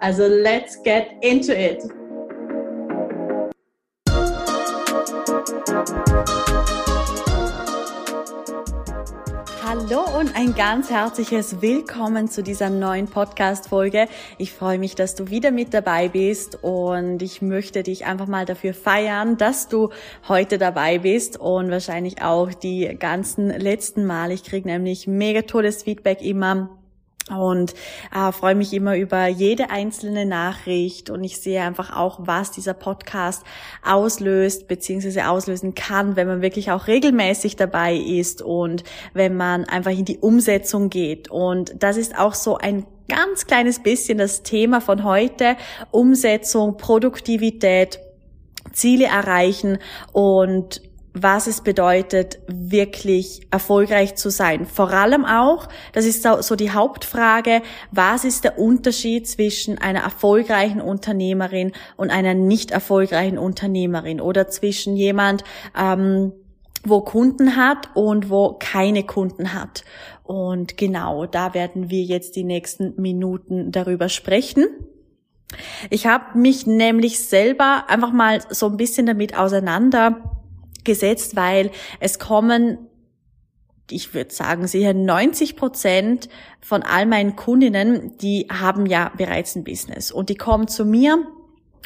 Also let's get into it! Hallo und ein ganz herzliches Willkommen zu dieser neuen Podcast-Folge. Ich freue mich, dass du wieder mit dabei bist und ich möchte dich einfach mal dafür feiern, dass du heute dabei bist und wahrscheinlich auch die ganzen letzten Mal. Ich kriege nämlich mega tolles Feedback immer und äh, freue mich immer über jede einzelne Nachricht und ich sehe einfach auch, was dieser Podcast auslöst bzw. auslösen kann, wenn man wirklich auch regelmäßig dabei ist und wenn man einfach in die Umsetzung geht. Und das ist auch so ein ganz kleines bisschen das Thema von heute, Umsetzung, Produktivität, Ziele erreichen und was es bedeutet, wirklich erfolgreich zu sein. Vor allem auch, das ist so die Hauptfrage, was ist der Unterschied zwischen einer erfolgreichen Unternehmerin und einer nicht erfolgreichen Unternehmerin oder zwischen jemand, ähm, wo Kunden hat und wo keine Kunden hat. Und genau, da werden wir jetzt die nächsten Minuten darüber sprechen. Ich habe mich nämlich selber einfach mal so ein bisschen damit auseinander gesetzt, weil es kommen ich würde sagen, sicher 90 Prozent von all meinen Kundinnen, die haben ja bereits ein Business und die kommen zu mir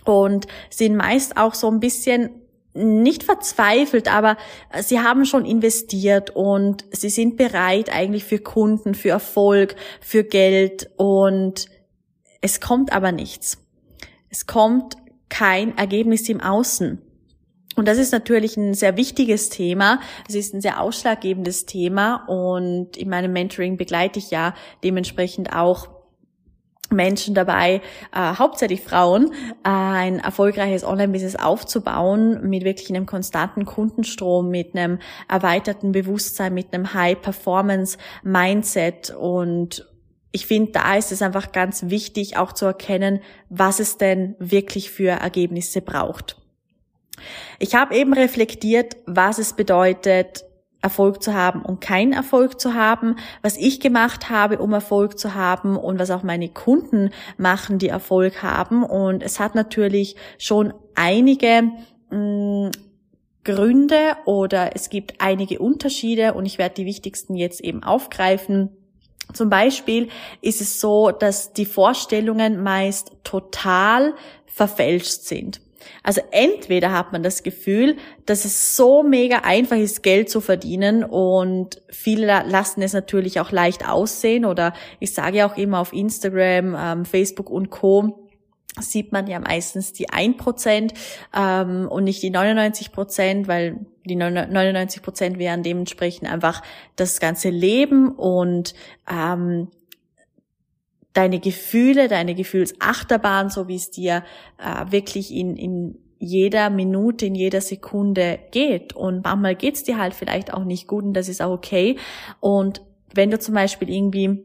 und sind meist auch so ein bisschen nicht verzweifelt, aber sie haben schon investiert und sie sind bereit eigentlich für Kunden, für Erfolg, für Geld und es kommt aber nichts. Es kommt kein Ergebnis im Außen. Und das ist natürlich ein sehr wichtiges Thema. Es ist ein sehr ausschlaggebendes Thema. Und in meinem Mentoring begleite ich ja dementsprechend auch Menschen dabei, äh, hauptsächlich Frauen, äh, ein erfolgreiches Online-Business aufzubauen mit wirklich einem konstanten Kundenstrom, mit einem erweiterten Bewusstsein, mit einem High-Performance-Mindset und ich finde, da ist es einfach ganz wichtig, auch zu erkennen, was es denn wirklich für Ergebnisse braucht. Ich habe eben reflektiert, was es bedeutet, Erfolg zu haben und keinen Erfolg zu haben, was ich gemacht habe, um Erfolg zu haben und was auch meine Kunden machen, die Erfolg haben. Und es hat natürlich schon einige mh, mm, Gründe oder es gibt einige Unterschiede und ich werde die wichtigsten jetzt eben aufgreifen. Zum Beispiel ist es so, dass die Vorstellungen meist total verfälscht sind. Also entweder hat man das Gefühl, dass es so mega einfach ist, Geld zu verdienen und viele lassen es natürlich auch leicht aussehen oder ich sage ja auch immer auf Instagram, ähm, Facebook und Co. sieht man ja meistens die 1% ähm, und nicht die 99%, weil die 99% wären dementsprechend einfach das ganze Leben und ähm, deine Gefühle, deine Gefühlsachterbahn, so wie es dir äh, wirklich in, in jeder Minute, in jeder Sekunde geht. Und manchmal geht's dir halt vielleicht auch nicht gut und das ist auch okay. Und wenn du zum Beispiel irgendwie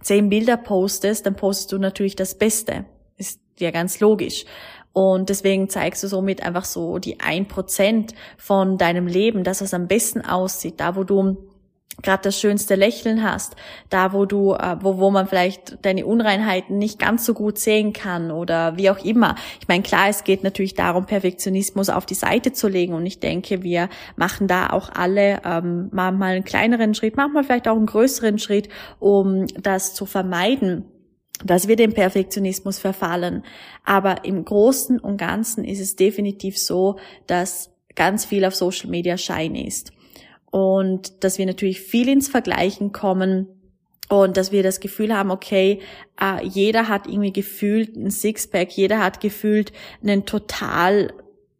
zehn Bilder postest, dann postest du natürlich das Beste. Ist ja ganz logisch. Und deswegen zeigst du somit einfach so die ein Prozent von deinem Leben, das was am besten aussieht, da wo du gerade das schönste Lächeln hast, da wo du, äh, wo, wo man vielleicht deine Unreinheiten nicht ganz so gut sehen kann oder wie auch immer. Ich meine, klar, es geht natürlich darum, Perfektionismus auf die Seite zu legen und ich denke, wir machen da auch alle ähm, mal, mal einen kleineren Schritt, manchmal vielleicht auch einen größeren Schritt, um das zu vermeiden dass wir dem Perfektionismus verfallen. Aber im Großen und Ganzen ist es definitiv so, dass ganz viel auf Social Media Schein ist und dass wir natürlich viel ins Vergleichen kommen und dass wir das Gefühl haben, okay, äh, jeder hat irgendwie gefühlt ein Sixpack, jeder hat gefühlt einen total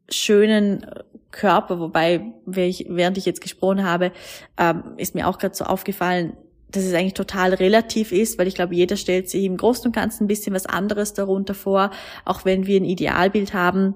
schönen Körper, wobei, während ich jetzt gesprochen habe, ähm, ist mir auch gerade so aufgefallen, dass es eigentlich total relativ ist, weil ich glaube, jeder stellt sich im Großen und Ganzen ein bisschen was anderes darunter vor, auch wenn wir ein Idealbild haben.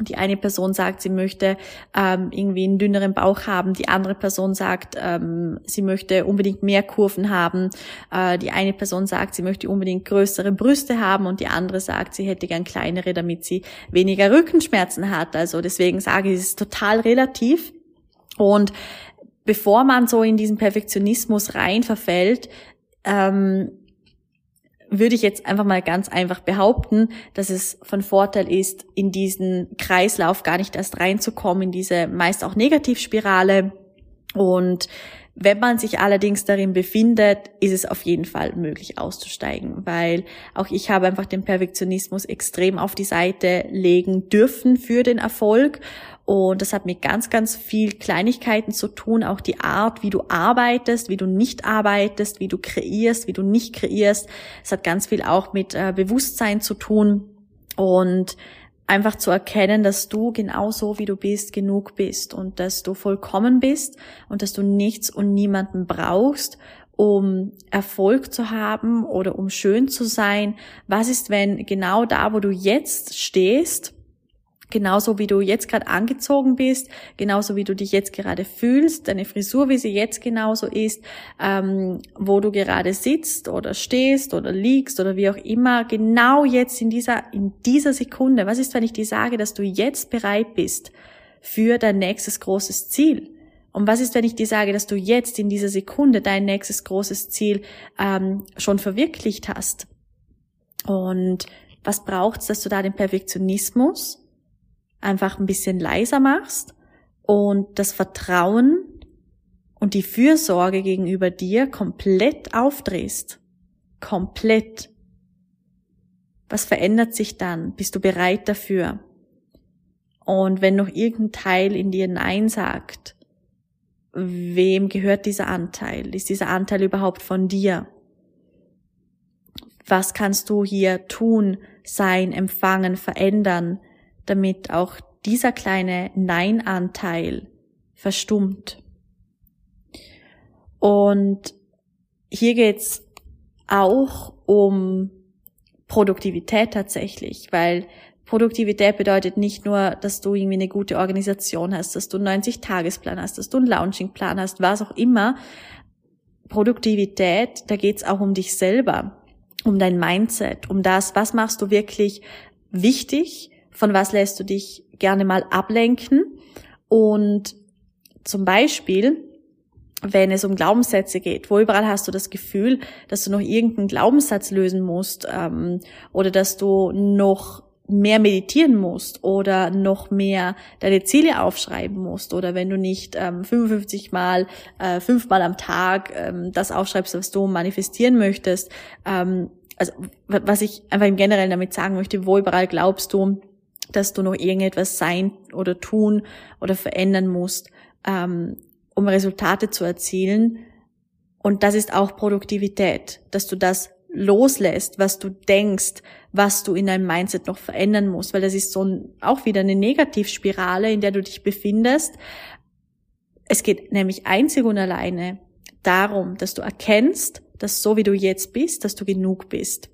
Die eine Person sagt, sie möchte ähm, irgendwie einen dünneren Bauch haben. Die andere Person sagt, ähm, sie möchte unbedingt mehr Kurven haben. Äh, die eine Person sagt, sie möchte unbedingt größere Brüste haben und die andere sagt, sie hätte gern kleinere, damit sie weniger Rückenschmerzen hat. Also deswegen sage ich, es ist total relativ. Und bevor man so in diesen Perfektionismus rein verfällt, ähm, würde ich jetzt einfach mal ganz einfach behaupten, dass es von Vorteil ist, in diesen Kreislauf gar nicht erst reinzukommen, in diese meist auch Negativspirale. Und wenn man sich allerdings darin befindet, ist es auf jeden Fall möglich auszusteigen, weil auch ich habe einfach den Perfektionismus extrem auf die Seite legen dürfen für den Erfolg und das hat mit ganz, ganz viel Kleinigkeiten zu tun, auch die Art, wie du arbeitest, wie du nicht arbeitest, wie du kreierst, wie du nicht kreierst. Es hat ganz viel auch mit äh, Bewusstsein zu tun und einfach zu erkennen, dass du genauso wie du bist genug bist und dass du vollkommen bist und dass du nichts und niemanden brauchst, um Erfolg zu haben oder um schön zu sein. Was ist, wenn genau da, wo du jetzt stehst, Genauso wie du jetzt gerade angezogen bist, genauso wie du dich jetzt gerade fühlst, deine Frisur, wie sie jetzt genauso ist, ähm, wo du gerade sitzt oder stehst oder liegst oder wie auch immer, genau jetzt in dieser, in dieser Sekunde. Was ist, wenn ich dir sage, dass du jetzt bereit bist für dein nächstes großes Ziel? Und was ist, wenn ich dir sage, dass du jetzt in dieser Sekunde dein nächstes großes Ziel ähm, schon verwirklicht hast? Und was braucht's, dass du da den Perfektionismus einfach ein bisschen leiser machst und das Vertrauen und die Fürsorge gegenüber dir komplett aufdrehst. Komplett. Was verändert sich dann? Bist du bereit dafür? Und wenn noch irgendein Teil in dir Nein sagt, wem gehört dieser Anteil? Ist dieser Anteil überhaupt von dir? Was kannst du hier tun, sein, empfangen, verändern, damit auch dieser kleine Nein-Anteil verstummt. Und hier geht's auch um Produktivität tatsächlich, weil Produktivität bedeutet nicht nur, dass du irgendwie eine gute Organisation hast, dass du einen 90-Tagesplan hast, dass du einen Launchingplan hast, was auch immer. Produktivität, da geht's auch um dich selber, um dein Mindset, um das, was machst du wirklich wichtig, von was lässt du dich gerne mal ablenken. Und zum Beispiel, wenn es um Glaubenssätze geht, wo überall hast du das Gefühl, dass du noch irgendeinen Glaubenssatz lösen musst ähm, oder dass du noch mehr meditieren musst oder noch mehr deine Ziele aufschreiben musst oder wenn du nicht ähm, 55 Mal, äh, fünfmal am Tag ähm, das aufschreibst, was du manifestieren möchtest. Ähm, also was ich einfach im Generellen damit sagen möchte, wo überall glaubst du, dass du noch irgendetwas sein oder tun oder verändern musst, ähm, um Resultate zu erzielen. Und das ist auch Produktivität, dass du das loslässt, was du denkst, was du in deinem Mindset noch verändern musst, weil das ist so ein, auch wieder eine Negativspirale, in der du dich befindest. Es geht nämlich einzig und alleine darum, dass du erkennst, dass so wie du jetzt bist, dass du genug bist.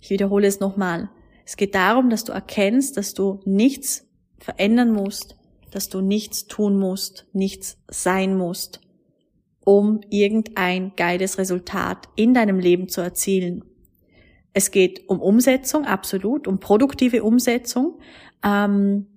Ich wiederhole es nochmal. Es geht darum, dass du erkennst, dass du nichts verändern musst, dass du nichts tun musst, nichts sein musst, um irgendein geiles Resultat in deinem Leben zu erzielen. Es geht um Umsetzung, absolut, um produktive Umsetzung. Ähm,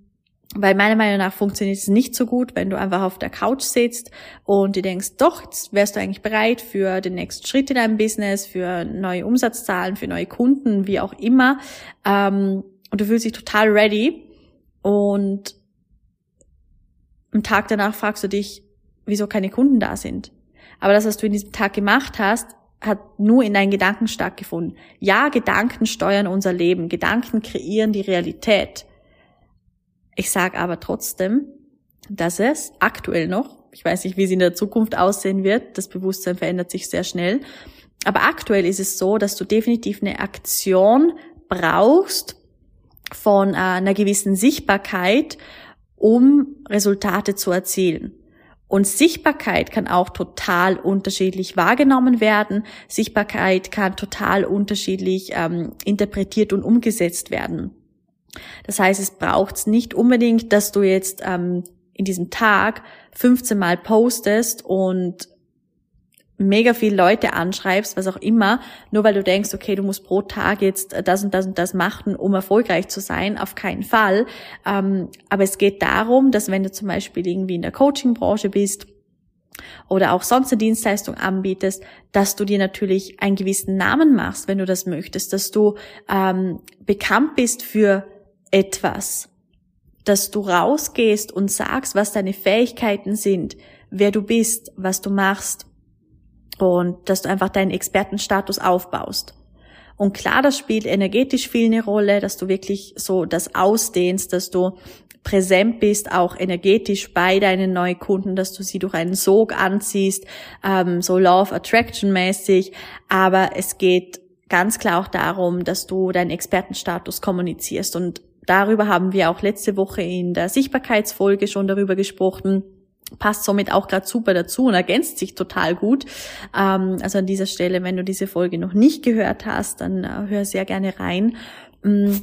weil meiner Meinung nach funktioniert es nicht so gut, wenn du einfach auf der Couch sitzt und dir denkst, doch, jetzt wärst du eigentlich bereit für den nächsten Schritt in deinem Business, für neue Umsatzzahlen, für neue Kunden, wie auch immer. Ähm, und du fühlst dich total ready. Und am Tag danach fragst du dich, wieso keine Kunden da sind. Aber das, was du in diesem Tag gemacht hast, hat nur in deinen Gedanken stattgefunden. Ja, Gedanken steuern unser Leben. Gedanken kreieren die Realität. Ich sage aber trotzdem, dass es aktuell noch, ich weiß nicht, wie es in der Zukunft aussehen wird, das Bewusstsein verändert sich sehr schnell, aber aktuell ist es so, dass du definitiv eine Aktion brauchst von äh, einer gewissen Sichtbarkeit, um Resultate zu erzielen. Und Sichtbarkeit kann auch total unterschiedlich wahrgenommen werden. Sichtbarkeit kann total unterschiedlich ähm, interpretiert und umgesetzt werden. Das heißt, es braucht nicht unbedingt, dass du jetzt ähm, in diesem Tag 15 Mal postest und mega viele Leute anschreibst, was auch immer, nur weil du denkst, okay, du musst pro Tag jetzt das und das und das machen, um erfolgreich zu sein, auf keinen Fall. Ähm, aber es geht darum, dass wenn du zum Beispiel irgendwie in der Coaching-Branche bist oder auch sonst eine Dienstleistung anbietest, dass du dir natürlich einen gewissen Namen machst, wenn du das möchtest, dass du ähm, bekannt bist für etwas, dass du rausgehst und sagst, was deine Fähigkeiten sind, wer du bist, was du machst und dass du einfach deinen Expertenstatus aufbaust. Und klar, das spielt energetisch viel eine Rolle, dass du wirklich so das ausdehnst, dass du präsent bist, auch energetisch bei deinen Neukunden, dass du sie durch einen Sog anziehst, ähm, so Love Attraction mäßig. Aber es geht ganz klar auch darum, dass du deinen Expertenstatus kommunizierst. Und darüber haben wir auch letzte Woche in der Sichtbarkeitsfolge schon darüber gesprochen passt somit auch gerade super dazu und ergänzt sich total gut. Ähm, also an dieser Stelle, wenn du diese Folge noch nicht gehört hast, dann äh, hör sehr gerne rein. Ähm,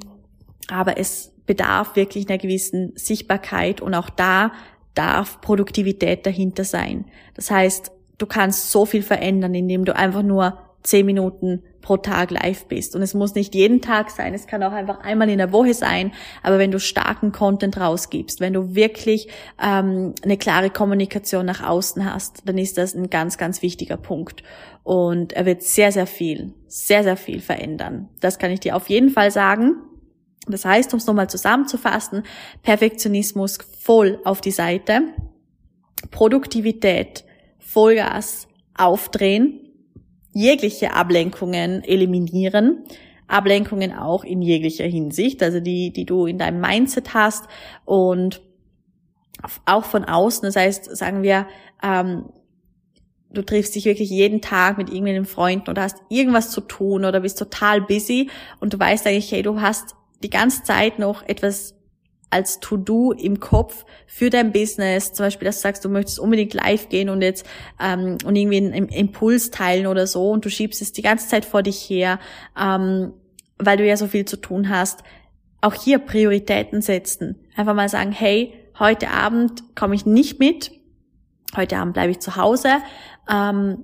aber es bedarf wirklich einer gewissen Sichtbarkeit und auch da darf Produktivität dahinter sein. Das heißt, du kannst so viel verändern, indem du einfach nur zehn Minuten pro Tag live bist. Und es muss nicht jeden Tag sein, es kann auch einfach einmal in der Woche sein, aber wenn du starken Content rausgibst, wenn du wirklich ähm, eine klare Kommunikation nach außen hast, dann ist das ein ganz, ganz wichtiger Punkt. Und er wird sehr, sehr viel, sehr, sehr viel verändern. Das kann ich dir auf jeden Fall sagen. Das heißt, um es nochmal zusammenzufassen, Perfektionismus voll auf die Seite, Produktivität, Vollgas aufdrehen, jegliche Ablenkungen eliminieren. Ablenkungen auch in jeglicher Hinsicht, also die, die du in deinem Mindset hast und auch von außen. Das heißt, sagen wir, ähm, du triffst dich wirklich jeden Tag mit irgendeinem Freunden oder hast irgendwas zu tun oder bist total busy und du weißt eigentlich, hey, du hast die ganze Zeit noch etwas als To-Do im Kopf für dein Business, zum Beispiel, dass du sagst, du möchtest unbedingt live gehen und jetzt ähm, und irgendwie einen Impuls teilen oder so und du schiebst es die ganze Zeit vor dich her, ähm, weil du ja so viel zu tun hast. Auch hier Prioritäten setzen. Einfach mal sagen, hey, heute Abend komme ich nicht mit, heute Abend bleibe ich zu Hause. Ähm,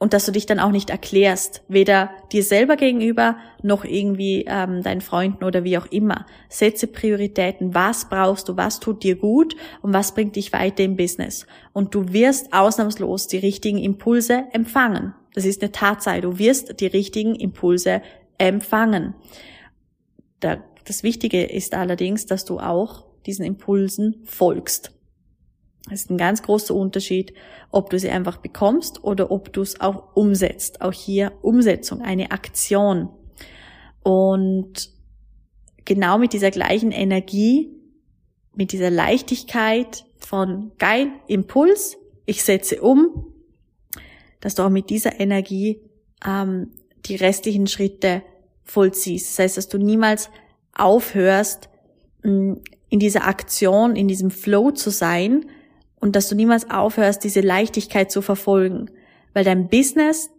und dass du dich dann auch nicht erklärst, weder dir selber gegenüber noch irgendwie ähm, deinen Freunden oder wie auch immer. Setze Prioritäten. Was brauchst du? Was tut dir gut? Und was bringt dich weiter im Business? Und du wirst ausnahmslos die richtigen Impulse empfangen. Das ist eine Tatsache. Du wirst die richtigen Impulse empfangen. Das Wichtige ist allerdings, dass du auch diesen Impulsen folgst. Das ist ein ganz großer Unterschied, ob du sie einfach bekommst oder ob du es auch umsetzt. Auch hier Umsetzung, eine Aktion. Und genau mit dieser gleichen Energie, mit dieser Leichtigkeit von geil, Impuls, ich setze um, dass du auch mit dieser Energie ähm, die restlichen Schritte vollziehst. Das heißt, dass du niemals aufhörst, in dieser Aktion, in diesem Flow zu sein, und dass du niemals aufhörst, diese Leichtigkeit zu verfolgen, weil dein Business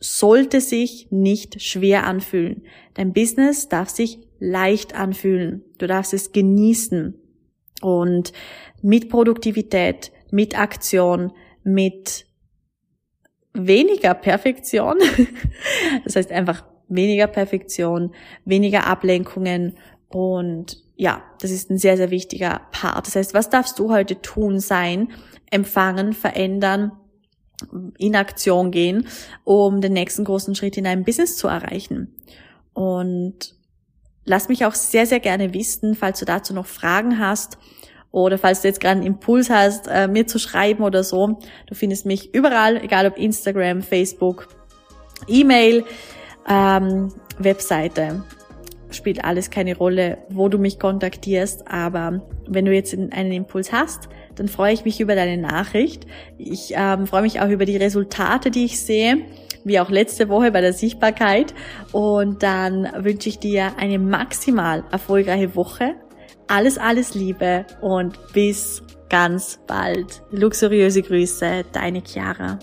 sollte sich nicht schwer anfühlen. Dein Business darf sich leicht anfühlen. Du darfst es genießen. Und mit Produktivität, mit Aktion, mit weniger Perfektion, das heißt einfach weniger Perfektion, weniger Ablenkungen und ja, das ist ein sehr, sehr wichtiger Part. Das heißt, was darfst du heute tun sein, empfangen, verändern, in Aktion gehen, um den nächsten großen Schritt in deinem Business zu erreichen? Und lass mich auch sehr, sehr gerne wissen, falls du dazu noch Fragen hast oder falls du jetzt gerade einen Impuls hast, äh, mir zu schreiben oder so. Du findest mich überall, egal ob Instagram, Facebook, E-Mail, ähm, Webseite spielt alles keine Rolle, wo du mich kontaktierst, aber wenn du jetzt einen Impuls hast, dann freue ich mich über deine Nachricht. Ich ähm, freue mich auch über die Resultate, die ich sehe, wie auch letzte Woche bei der Sichtbarkeit. Und dann wünsche ich dir eine maximal erfolgreiche Woche. Alles, alles Liebe und bis ganz bald. Luxuriöse Grüße, deine Chiara.